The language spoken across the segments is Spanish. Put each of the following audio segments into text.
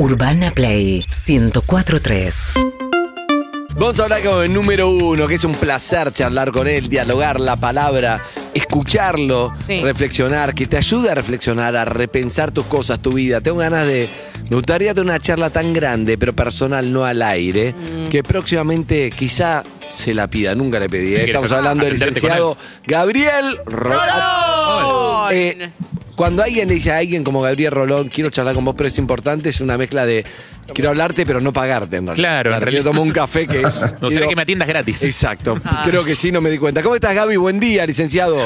Urbana Play 1043. Vamos a hablar con el número uno, que es un placer charlar con él, dialogar la palabra, escucharlo, Sí. reflexionar, que te ayude a reflexionar, a repensar tus cosas, tu vida. Tengo ganas de. Me gustaría tener una charla tan grande, pero personal, no al aire, Mm. que próximamente quizá se la pida. Nunca le pedí. ¿eh? ¿Qué quieres Estamos hablando del ¿Atenderte con licenciado Gabriel Rolón. Eh, cuando alguien le dice a alguien como Gabriel Rolón, quiero charlar con vos, pero es importante, es una mezcla de quiero hablarte, pero no pagarte en realidad. Claro, en realidad realidad. tomo un café que es. Me gustaría que me atiendas gratis. Exacto. Creo que sí, no me di cuenta. ¿Cómo estás, Gaby? Buen día, licenciado.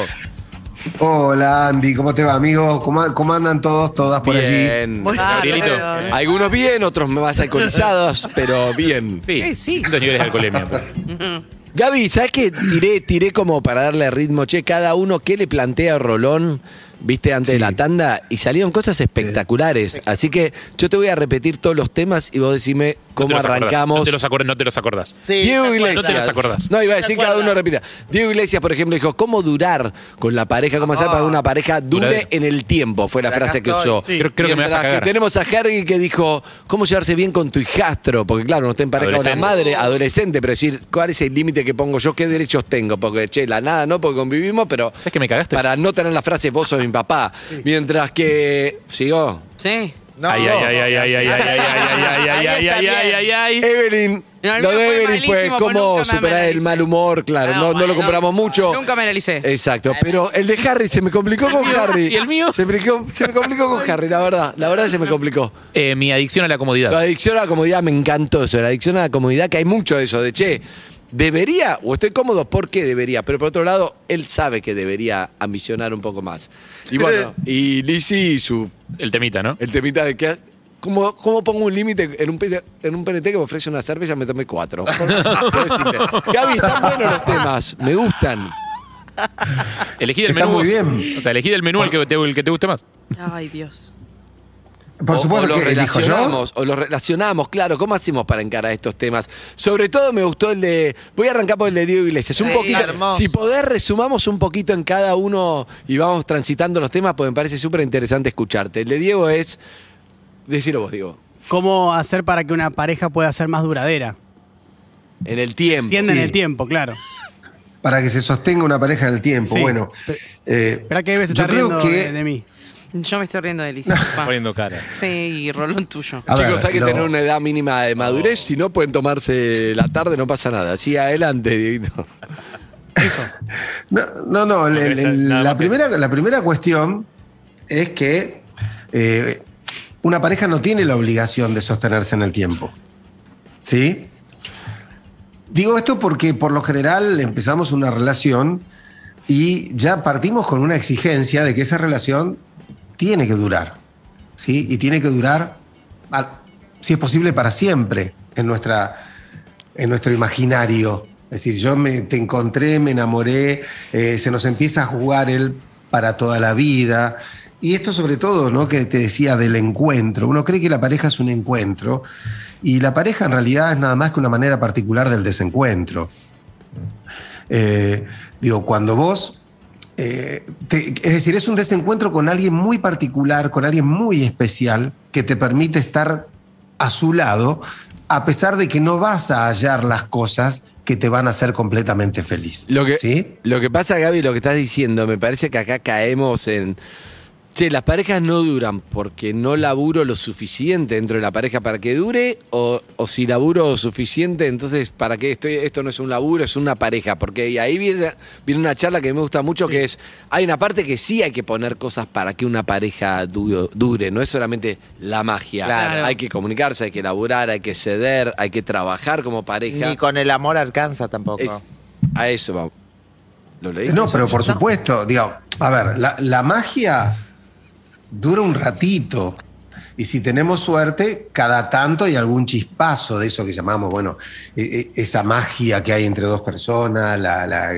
Hola Andy, ¿cómo te va amigo? ¿Cómo, cómo andan todos, todas por allí? Bien. Gabrielito. Algunos bien, otros más alcoholizados, pero bien. Sí, Eh, sí. Estos niveles de alcoholemia. Gaby, ¿sabes qué? Tiré, tiré como para darle ritmo, che, cada uno qué le plantea a Rolón, viste, antes de la tanda, y salieron cosas espectaculares. Así que yo te voy a repetir todos los temas y vos decime No cómo acordás, arrancamos. No te los acordás. No te los acordás. Sí, Diego ¿te Iglesias. No te los acordás. No, iba a ¿Te decir cada uno repita. Diego Iglesias, por ejemplo, dijo, ¿cómo durar con la pareja? ¿Cómo hacer para que una pareja dure Duradero. en el tiempo? Fue la frase que usó. Sí. Creo- creo que me vas a Mientras cagar. tenemos a Hergy que dijo, ¿cómo llevarse bien con tu hijastro? Porque claro, no está en pareja con una madre, adolescente, pero decir, ¿cuál es el límite que pongo yo? ¿Qué derechos tengo? Porque, che, la nada, no, porque convivimos, pero ¿Sabes que me cagaste? para no tener la frase, vos sos mi papá. Mientras que, ¿sigo? Sí. No. Ay, ay, ay, ay, ay, ay, ay, ay, ay, ay, ay, ay, ay, ay, bien. ay, ay. Evelyn, No, el lo mío de fue Evelyn fue malísimo, porque cómo nunca me superar el analicé. mal humor, claro, No, no, no lo bueno. compramos mucho. Nunca me analicé. Exacto, pero el de Harry se me complicó con Harry. ¿Y el mío? Se me, complicó- se me complicó con Harry, la verdad. La verdad se me complicó. Eh, mi adicción a la La comodidad. adicción a la comodidad me encantó eso. La adicción a la comodidad, que hay mucho de eso, de che, debería, o estoy cómodo porque debería, pero por otro lado, él sabe que debería ambicionar un poco más. Y bueno, y Lizzy y su, El temita, ¿no? el temita de que. ¿Cómo, cómo pongo un límite en un, en un PNT que me ofrece una cerveza? Me tomé cuatro. Gaby, están buenos los temas. Me gustan. Elegí del Está menú. muy bien. O sea, elegí del menú el que te, el que te guste más. Ay, Dios. Por O- supuesto o los que elijo yo. relacionamos, o los relacionamos, claro. ¿Cómo hacemos para encarar estos temas? Sobre todo me gustó el de. Voy a arrancar por el de Diego Iglesias. Un Sí, poquito. hermoso. Si poder, resumamos un poquito en cada uno y vamos transitando los temas, pues me parece súper interesante escucharte. El de Diego es. Decirlo vos, Diego. ¿Cómo hacer para que una pareja pueda ser más duradera? En el tiempo. Extiende en sí. el tiempo, claro. Para que se sostenga una pareja en el tiempo. Sí. Bueno, eh, Espera que Eve se yo creo riendo que de, de mí. Yo me estoy riendo de Lisa. Pa. Poniendo cara. Sí, y Rolón tuyo. A Chicos, ver, hay que lo- tener una edad mínima de madurez, si no pueden tomarse la tarde, no pasa nada. Sí, adelante, Dieguito. No, no, no, el- el- esa- el- nada la, que- primera, la primera cuestión es que eh, una pareja no tiene la obligación de sostenerse en el tiempo. ¿Sí? Digo esto porque por lo general empezamos una relación y ya partimos con una exigencia de que esa relación tiene que durar. ¿Sí? Y tiene que durar, si es posible, para siempre en, nuestra, en nuestro imaginario. Es decir, yo me, te encontré, me enamoré, eh, se nos empieza a jugar él para toda la vida. Y esto sobre todo, ¿no? Que te decía del encuentro. Uno cree que la pareja es un encuentro y la pareja en realidad es nada más que una manera particular del desencuentro. Eh, digo, cuando vos, eh, te- es decir, es un desencuentro con alguien muy particular, con alguien muy especial, que te permite estar a su lado, a pesar de que no vas a hallar las cosas que te van a hacer completamente feliz. Lo que, ¿Sí? lo que pasa, Gaby, lo que estás diciendo, me parece que acá caemos en. Che, las parejas no duran porque no laburo lo suficiente dentro de la pareja para que dure, o, o si laburo suficiente, entonces, ¿para qué estoy? Esto no es un laburo, es una pareja. Porque y ahí viene, viene una charla que me gusta mucho, que es, hay una parte que sí hay que poner cosas para que una pareja du- dure, no es solamente la magia. Claro. Hay que comunicarse, hay que laburar, hay que ceder, hay que trabajar como pareja. Ni con el amor alcanza tampoco. Es- a eso vamos. ¿Lo leíste? No, pero por supuesto, digo, a ver, la, la magia dura un ratito. Y si tenemos suerte, cada tanto hay algún chispazo de eso que llamamos, bueno, e- e- esa magia que hay entre dos personas, la, la-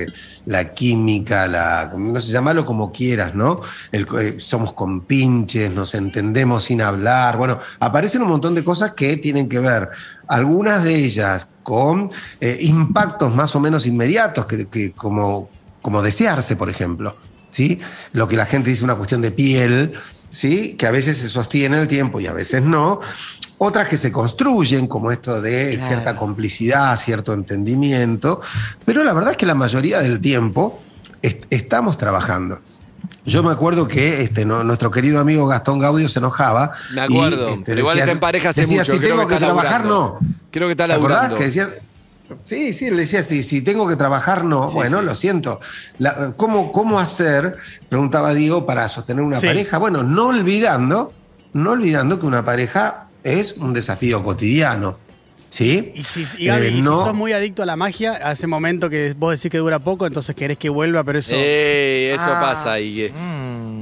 la química, la, no sé, llamalo como quieras, ¿no? Eh, somos compinches, nos entendemos sin hablar. Bueno, aparecen un montón de cosas que tienen que ver, algunas de ellas con eh, impactos más o menos inmediatos, que, como, como desearse, por ejemplo. ¿sí? Lo que la gente dice una cuestión de piel, ¿sí? que a veces se sostiene el tiempo y a veces no. otras que se construyen, como esto de Claro. cierta complicidad, cierto entendimiento, pero la verdad es que la mayoría del tiempo est- estamos trabajando. Yo me acuerdo que este, no- nuestro querido amigo Gastón Gaudio se enojaba. Me acuerdo, y, este, pero igual está en pareja hace decía, mucho, si creo tengo que que, trabajar, laburando. no. Creo que está ¿Te acordás que decía, Sí, sí, le decía, sí, si tengo que trabajar, no. Sí, bueno, sí. lo siento. La- ¿cómo, ¿Cómo hacer, preguntaba Diego, para sostener una Sí. pareja? Bueno, no olvidando, no olvidando que una pareja es un desafío cotidiano. ¿Sí? Y si, y Gaby, Eh, y si sos muy adicto a la magia, a ese momento que vos decís que dura poco, entonces querés que vuelva, pero eso. Eh, eso Ah. pasa y es-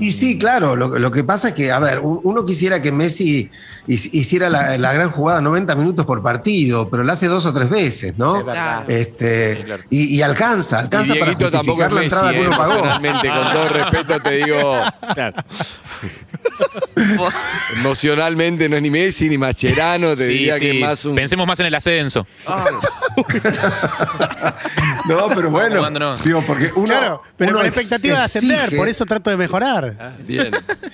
Y sí, claro, lo, lo que pasa es que, a ver, un- uno quisiera que Messi hic- hiciera la, la gran jugada 90 minutos por partido, pero la hace dos o tres veces, ¿no? Es verdad. Este, Sí, claro. y, y alcanza, Y alcanza para tampoco justificar es la Messi, entrada que eh, uno pagó. emocionalmente, con todo respeto te digo, emocionalmente no es ni Messi ni Mascherano, te Sí, diría sí. que es más un... Pensemos más en el ascenso. No, pero bueno, Jugando no. digo, porque uno, claro, pero uno con expectativa de ascender, exige- por eso trato de mejorar. Bien,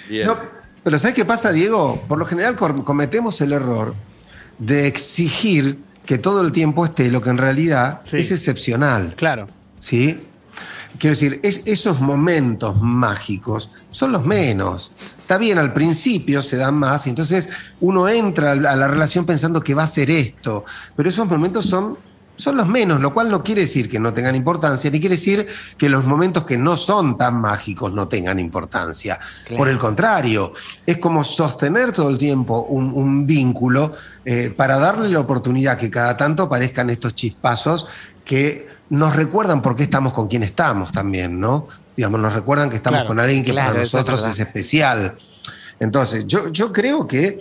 bien. No, pero ¿sabes qué pasa, Diego? Por lo general cor- cometemos el error de exigir que todo el tiempo esté lo que en realidad Sí. es excepcional. Claro. ¿Sí? Quiero decir, es- esos momentos mágicos son los menos. Está bien, al principio se dan más, y entonces uno entra a la relación pensando que va a ser esto, pero esos momentos son, son los menos, lo cual no quiere decir que no tengan importancia, ni quiere decir que los momentos que no son tan mágicos no tengan importancia. Por el contrario, es como sostener todo el tiempo un, un vínculo eh, para darle la oportunidad que cada tanto aparezcan estos chispazos que nos recuerdan por qué estamos con quien estamos también, ¿no? Digamos, nos recuerdan que estamos Claro, con alguien que claro, para es nosotros es especial. Entonces, yo, yo creo que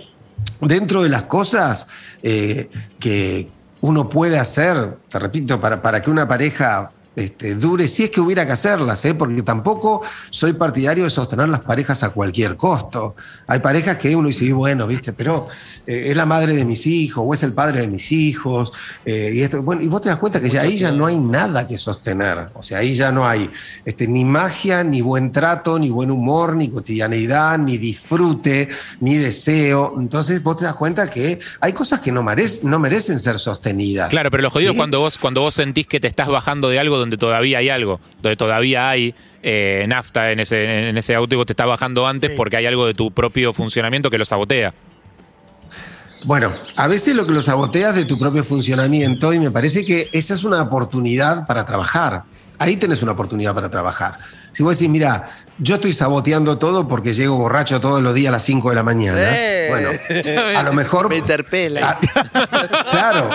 dentro de las cosas eh, que uno puede hacer, te repito, para, para que una pareja este, dure, si es que hubiera que hacerlas, ¿eh? porque tampoco soy partidario de sostener las parejas a cualquier costo. Hay parejas que uno dice, "Y bueno, viste, pero eh, es la madre de mis hijos o es el padre de mis hijos. eh, y, esto, bueno, y vos te das cuenta que ya ahí ya no hay nada que sostener. O sea, ahí ya no hay este, ni magia, ni buen trato, ni buen humor, ni cotidianeidad, ni disfrute, ni deseo. Entonces vos te das cuenta que hay cosas que no, merec- no merecen ser sostenidas. Claro, pero lo jodido cuando vos, cuando vos sentís que te estás bajando de algo donde todavía hay algo, donde todavía hay eh, nafta en ese, en ese auto y vos te estás bajando antes Sí. porque hay algo de tu propio funcionamiento que lo sabotea. Bueno, a veces lo que lo saboteas de tu propio funcionamiento y me parece que esa es una oportunidad para trabajar. Ahí tenés una oportunidad para trabajar. Si vos decís, mira, yo estoy saboteando todo porque llego borracho todos los días a las 5 de la mañana. Eh. Bueno, a lo mejor... Me interpela. Ah, claro.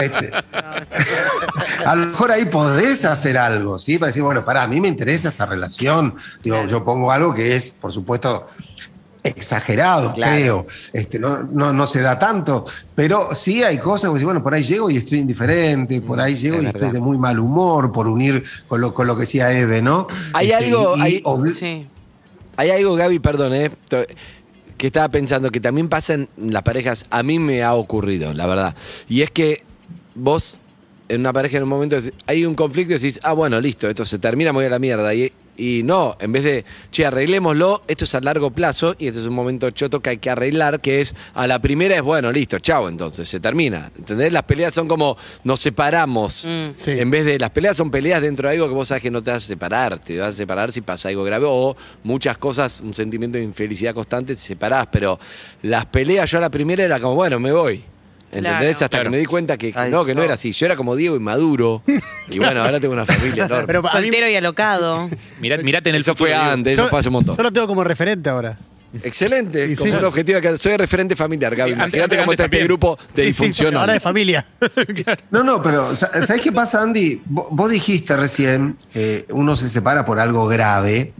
este, a lo mejor ahí podés hacer algo, ¿sí? Para decir, bueno, para a mí me interesa esta relación. Digo, yo pongo algo que es, por supuesto, exagerado, Claro. creo. Este, no, no, no se da tanto, pero sí hay cosas, decir, bueno, por ahí llego y estoy indiferente, por ahí llego es y estoy de muy mal humor, por unir con lo, con lo que decía Eve, ¿no? Hay Este, algo- hay- Sí. Hay algo, Gaby, perdón, eh, que estaba pensando que también pasa en las parejas, a mí me ha ocurrido, la verdad. Y es que vos, en una pareja en un momento, hay un conflicto y decís, ah, bueno, listo, esto se termina, me voy a la mierda. Y, y no, en vez de, che, arreglémoslo, esto es a largo plazo y este es un momento choto que hay que arreglar, que es, a la primera es, bueno, listo, chao, entonces, se termina. ¿Entendés? Las peleas son como, nos separamos. Mm. Sí. En vez de las peleas son peleas dentro de algo que vos sabes que no te vas a separar, te vas a separar si pasa algo grave o muchas cosas, un sentimiento de infelicidad constante, te separás, pero las peleas yo a la primera era como, bueno, me voy. ¿Entendés? Claro. Hasta Claro. que me di cuenta que, que Ay, no, que no no. era así. Yo era como Diego inmaduro. y bueno, ahora tengo una familia enorme. Pero a mí- Soltero y alocado. Mirá- mirate en el eso fue futuro, Diego. antes, eso fue hace un montón. Yo lo tengo como referente ahora. Excelente, Y como sí. un objetivo que soy referente familiar, Gaby. Sí, antes- Imagínate antes- cómo está antes este también. grupo de Sí, ahora de familia. No, no, pero sa- ¿sabés qué pasa, Andy? Vos, vos dijiste recién, eh, uno se separa por algo grave,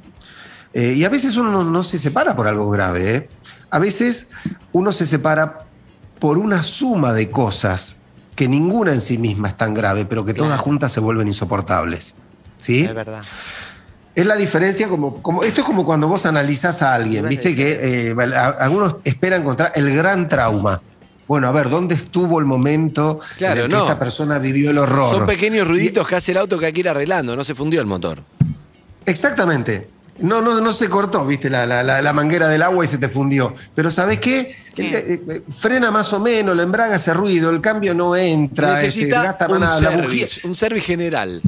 eh, y a veces uno no, no se separa por algo grave. ¿eh? A veces uno se separa por una suma de cosas que ninguna en sí misma es tan grave, pero que todas juntas se vuelven insoportables. ¿Sí? Es verdad. Es la diferencia, como, como esto es como cuando vos analizás a alguien, viste que eh, a- algunos esperan encontrar el gran trauma. Bueno, a ver, ¿dónde estuvo el momento Claro, en el que no. esta persona vivió el horror? Son pequeños Y- ruiditos que hace el auto que hay que ir arreglando, no se fundió el motor. Exactamente. No, no, no se cortó, viste, la, la- la- manguera del agua y se te fundió. Pero ¿sabes qué? ¿Qué? Eh, eh, frena más o menos, la embraga hace ruido, el cambio no entra, este, gasta un más nada, la bujía. un service general.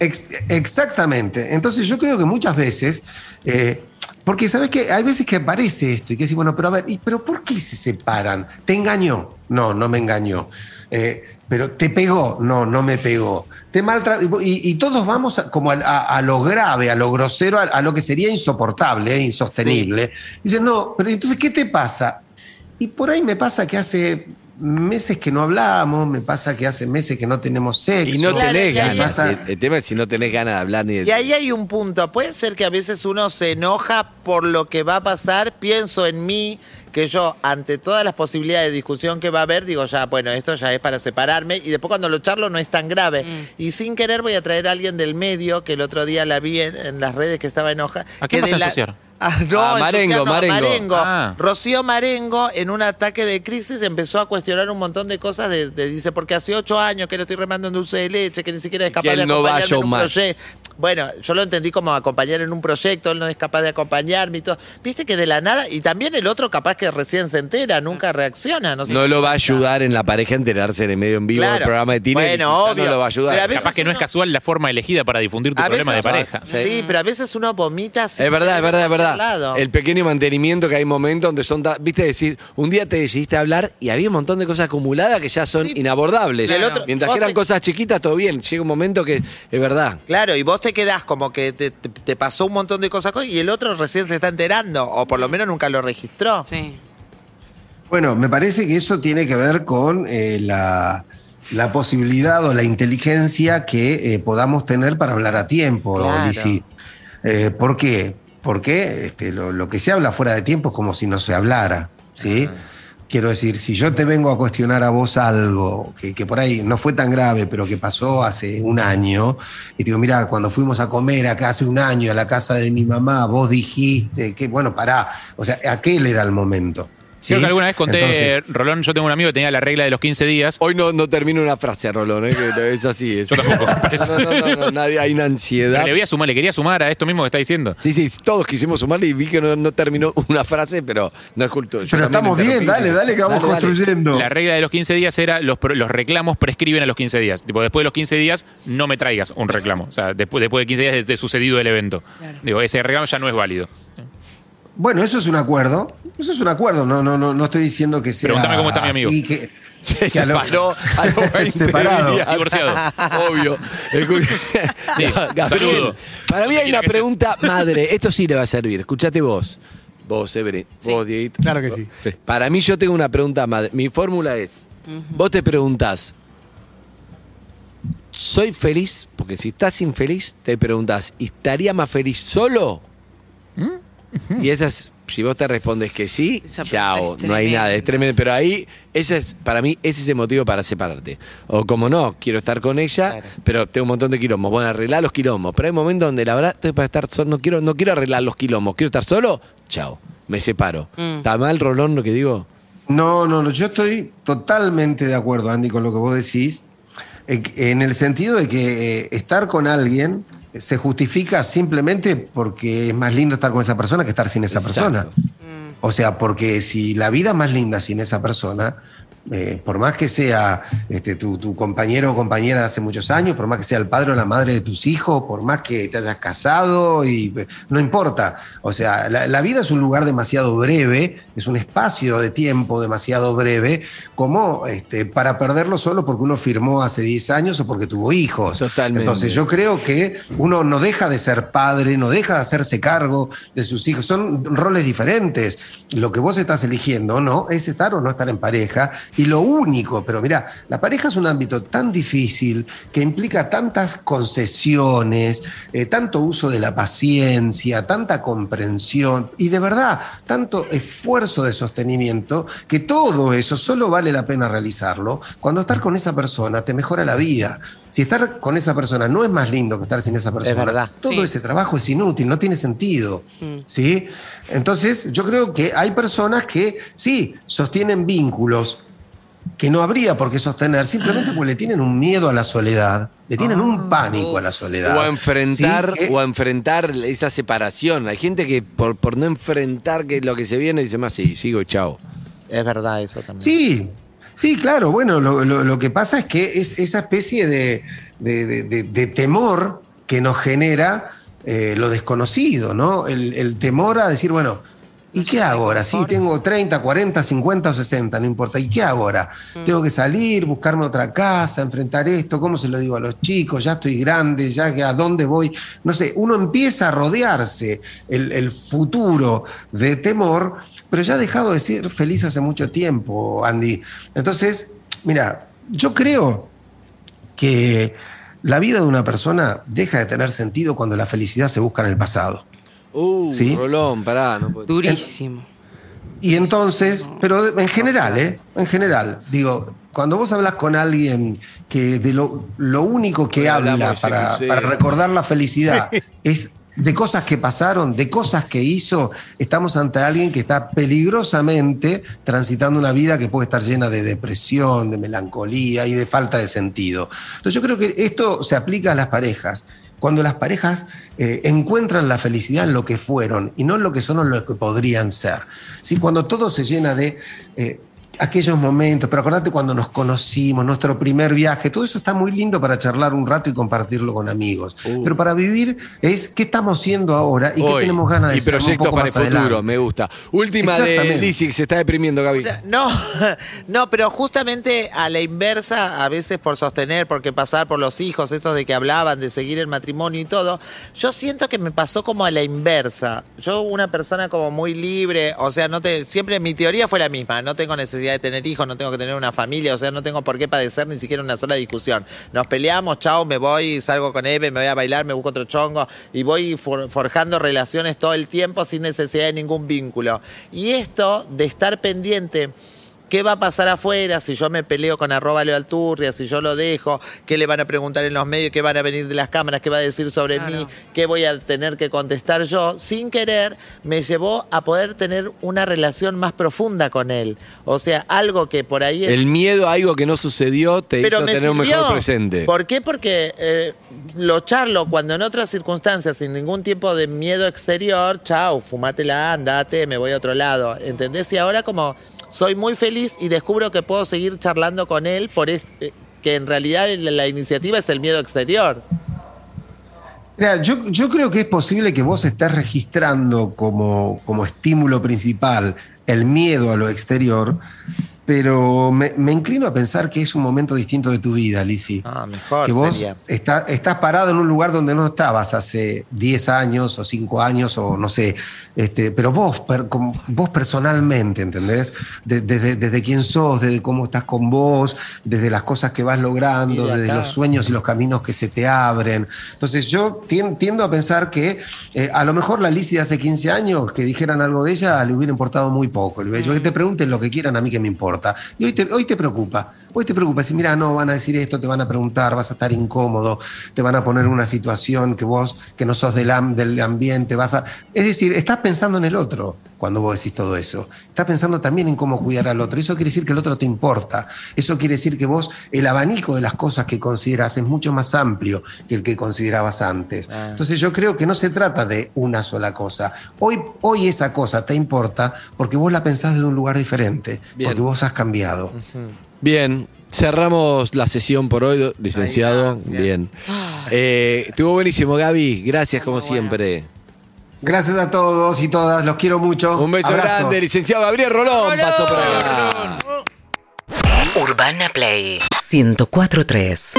Ex- exactamente. Entonces yo creo que muchas veces, eh, porque sabes que hay veces que aparece esto y que decís, bueno, pero a ver, ¿y, pero ¿por qué se separan? ¿Te engañó? No, no me engañó. Eh, pero te pegó, no, no me pegó. Te maltrató. Y, y todos vamos a- como a, a- a lo grave, a lo grosero, a, lo que sería insoportable, eh, insostenible. Y dicen, no, pero entonces, ¿qué te pasa? Y por ahí me pasa que hace meses que no hablamos, me pasa que hace meses que no tenemos sexo. Y no Claro, tenés ganas. El, el tema es si no tenés ganas de hablar ni de. Y ahí hay un punto. Puede ser que a veces uno se enoja por lo que va a pasar. Pienso en mí, que yo, ante todas las posibilidades de discusión que va a haber, digo, ya, bueno, esto ya es para separarme. Y después cuando lo charlo no es tan grave. Y sin querer voy a traer a alguien del medio, que el otro día la vi en, en las redes que estaba enoja. ¿A quién que vas la-? Ah, no, Ah, Marengo, no, Marengo. Marengo. Ah. Rocío Marengo, en un ataque de crisis, empezó a cuestionar un montón de cosas. De, de- dice, porque hace ocho años que le estoy remando en dulce de leche, que ni siquiera es capaz de no acompañarme en un proyecto. Bueno, yo lo entendí como acompañar en un proyecto, él no es capaz de acompañarme y todo. Viste que de la nada, y también el otro capaz que recién se entera, nunca reacciona. No, sé No qué lo va a ayudar en la pareja a enterarse en el medio en vivo del programa de Tine. Bueno, obvio. No lo va a ayudar. Pero a veces Capaz que no es casual la forma elegida para difundir tu A problema de pareja. Sí, pero a veces uno vomita. sin Es verdad, es verdad, es verdad. lado. El pequeño mantenimiento que hay momentos donde son, viste, decir, un día te decidiste hablar y había un montón de cosas acumuladas que ya son inabordables. Mientras que eran te- cosas chiquitas, todo bien. Llega un momento que es verdad. Claro, y vos te quedás como que te, te- te pasó un montón de cosas y el otro recién se está enterando, o por lo menos nunca lo registró. Sí. Bueno, me parece que eso tiene que ver con eh, la, la posibilidad o la inteligencia que eh, podamos tener para hablar a tiempo, Claro. Lizzy. Eh, ¿Por qué? Porque este, lo, lo que se habla fuera de tiempo es como si no se hablara, ¿sí? Quiero decir, si yo te vengo a cuestionar a vos algo que, que por ahí no fue tan grave, pero que pasó hace un año, y digo, mira, cuando fuimos a comer acá hace un año a la casa de mi mamá, vos dijiste que, bueno, pará, o sea, aquel era el momento. ¿Sí? Creo que alguna vez conté, Entonces, Rolón, yo tengo un amigo que tenía la regla de los 15 días. Hoy no, no termino una frase, Rolón, ¿eh? que es así. Es. Yo tampoco. No, no, no, no, nadie, hay una ansiedad. Le voy a sumar, le quería sumar a esto mismo que está diciendo. Sí, sí, todos quisimos sumarle y vi que no, no terminó una frase, pero no es culto. yo Pero estamos bien, dale, dale, que vamos Dale, dale. construyendo. La regla de los 15 días era los, los reclamos prescriben a los 15 días. Tipo, después de los 15 días no me traigas un reclamo. O sea, después, después de 15 días de, de sucedido el evento. Digo, ese reclamo ya no es válido. Bueno, eso es un acuerdo. Eso es un acuerdo. No, no, no, no estoy diciendo que sea. Pregúntame cómo está mi amigo. así que, Se que a lo- separó a los 20 Separado. Divorciado. Obvio. Sí, Gabriel, saludo. Para mí hay una pregunta madre. Esto sí le va a servir. Escuchate vos. Vos, Evelyn. Vos, Dieguito. Claro que sí. Para mí yo tengo una pregunta madre. Mi fórmula es, vos te preguntás, ¿soy feliz? Porque si estás infeliz, te preguntás, ¿estaría más feliz solo? Y esa es, si vos te respondes que sí, Esa chao, no hay nada, es tremendo. Pero ahí, ese es, para mí, ese es el motivo para separarte. O como no, quiero estar con ella, pero tengo un montón de quilombos. Bueno, arreglar los quilombos. Pero hay momentos donde la verdad estoy para estar solo, no quiero, no quiero arreglar los quilombos, quiero estar solo, chao, me separo. Mm. ¿Está mal, Rolón, lo que digo? No, no, no. Yo estoy totalmente de acuerdo, Andy, con lo que vos decís. En, en el sentido de que eh, estar con alguien se justifica simplemente porque es más lindo estar con esa persona que estar sin esa Exacto. persona. O sea, porque si la vida es más linda sin esa persona, eh, por más que sea este, tu, tu compañero o compañera de hace muchos años, por más que sea el padre o la madre de tus hijos, por más que te hayas casado, y eh, no importa. O sea, la, la vida es un lugar demasiado breve, es un espacio de tiempo demasiado breve, como este, para perderlo solo porque uno firmó hace 10 años o porque tuvo hijos. Totalmente. Entonces yo creo que uno no deja de ser padre, no deja de hacerse cargo de sus hijos, son roles diferentes. Lo que vos estás eligiendo, ¿no? Es estar o no estar en pareja. Y lo único, pero mira, la pareja es un ámbito tan difícil que implica tantas concesiones, eh, tanto uso de la paciencia, tanta comprensión y de verdad tanto esfuerzo de sostenimiento que todo eso solo vale la pena realizarlo cuando estar con esa persona te mejora la vida. Si estar con esa persona no es más lindo que estar sin esa persona, verdad. todo Sí. ese trabajo es inútil, no tiene sentido. ¿sí? Entonces, yo creo que hay personas que sí sostienen vínculos que no habría por qué sostener, simplemente porque le tienen un miedo a la soledad, le tienen un pánico a la soledad. O a enfrentar, ¿sí? Que- o a enfrentar esa separación. Hay gente que por, por no enfrentar que lo que se viene dice más, sí, sigo, chao. Es verdad eso también. Sí, sí, claro. Bueno, lo, lo- lo que pasa es que es esa especie de, de- de- de- de temor que nos genera eh, lo desconocido, ¿no? El, el temor a decir, bueno, ¿y qué hago ahora? Sí, tengo 30, 40, 50 o 60, no importa. ¿Y qué hago ahora? Tengo que salir, buscarme otra casa, enfrentar esto, ¿cómo se lo digo a los chicos? Ya estoy grande, ya a dónde voy. No sé, uno empieza a rodearse el, el futuro de temor, pero ya ha dejado de ser feliz hace mucho tiempo, Andy. Entonces, mira, yo creo que la vida de una persona deja de tener sentido cuando la felicidad se busca en el pasado. Uh, ¿Sí? Rolón, pará. No puedo- Durísimo. Y entonces, pero en general, ¿eh? En general, digo, cuando vos hablas con alguien que de lo, lo único que Hoy habla para, para recordar la felicidad es de cosas que pasaron, de cosas que hizo, estamos ante alguien que está peligrosamente transitando una vida que puede estar llena de depresión, de melancolía y de falta de sentido. Entonces yo creo que esto se aplica a las parejas. Cuando las parejas eh, encuentran la felicidad en lo que fueron y no en lo que son o lo que podrían ser. ¿Sí? Cuando todo se llena de eh, aquellos momentos, pero acordate cuando nos conocimos, nuestro primer viaje, todo eso está muy lindo para charlar un rato y compartirlo con amigos. Uh. Pero para vivir es qué estamos haciendo ahora y qué tenemos ganas de Y ser un proyectos para el futuro, adelante. me gusta. Última de. Lizzy, que se está deprimiendo, Gaby. No, no, pero justamente a la inversa, a veces por sostener, porque pasar por los hijos, estos de que hablaban, de seguir el matrimonio y todo, yo siento que me pasó como a la inversa. Yo, una persona como muy libre, o sea, no te, siempre mi teoría fue la misma, no tengo necesidad de tener hijos, no tengo que tener una familia, o sea, no tengo por qué padecer ni siquiera una sola discusión. Nos peleamos, chao, me voy, salgo con Eve, me voy a bailar, me busco otro chongo y voy for- forjando relaciones todo el tiempo sin necesidad de ningún vínculo. Y esto de estar pendiente ¿Qué va a pasar afuera si yo me peleo con arroba Leo Alturria, si yo lo dejo? ¿Qué le van a preguntar en los medios? ¿Qué van a venir de las cámaras? ¿Qué va a decir sobre Claro. mí? ¿Qué voy a tener que contestar yo? Sin querer, me llevó a poder tener una relación más profunda con él. O sea, algo que por ahí... es- El miedo a algo que no sucedió te pero hizo me tener un mejor presente. ¿Por qué? Porque eh, lo charlo cuando en otras circunstancias, sin ningún tipo de miedo exterior, chao, fumátela, andate, me voy a otro lado. ¿Entendés? Y ahora como soy muy feliz y descubro que puedo seguir charlando con él por eh, que en realidad la, la iniciativa es el miedo exterior. Mira, yo, yo creo que es posible que vos estés registrando como, como estímulo principal el miedo a lo exterior, pero me, me inclino a pensar que es un momento distinto de tu vida, Lizzy. Ah, mejor que vos sería. está- estás parado en un lugar donde no estabas hace 10 años o 5 años o no sé, este, pero vos, per- vos personalmente, ¿entendés? De- desde, desde quién sos, desde cómo estás con vos, desde las cosas que vas logrando, de desde los sueños y los caminos que se te abren. Entonces yo tien- tiendo a pensar que eh, a lo mejor la Lizzy de hace 15 años, que dijeran algo de ella, le hubiera importado muy poco. Le hubiera dicho, que te pregunten lo que quieran, a mí que me importa. Y hoy te, hoy te preocupa. Hoy te preocupa. Si mira, no, van a decir esto, te van a preguntar, vas a estar incómodo, te van a poner una situación que vos, que no sos del, am- del ambiente, vas a... Es decir, estás pensando en el otro cuando vos decís todo eso. Estás pensando también en cómo cuidar al otro. Eso quiere decir que el otro te importa. Eso quiere decir que vos, el abanico de las cosas que consideras es mucho más amplio que el que considerabas antes. Ah. Entonces yo creo que no se trata de una sola cosa. Hoy, hoy esa cosa te importa porque vos la pensás desde un lugar diferente, Bien. porque vos has cambiado. Bien, cerramos la sesión por hoy, licenciado. Ay. Bien. Eh, estuvo buenísimo, Gaby. Gracias como bueno. siempre. Gracias a todos y todas, los quiero mucho. Un beso Abrazos. grande, licenciado Gabriel Rolón. Rolón. Pasó por acá. Urbana Play 1043.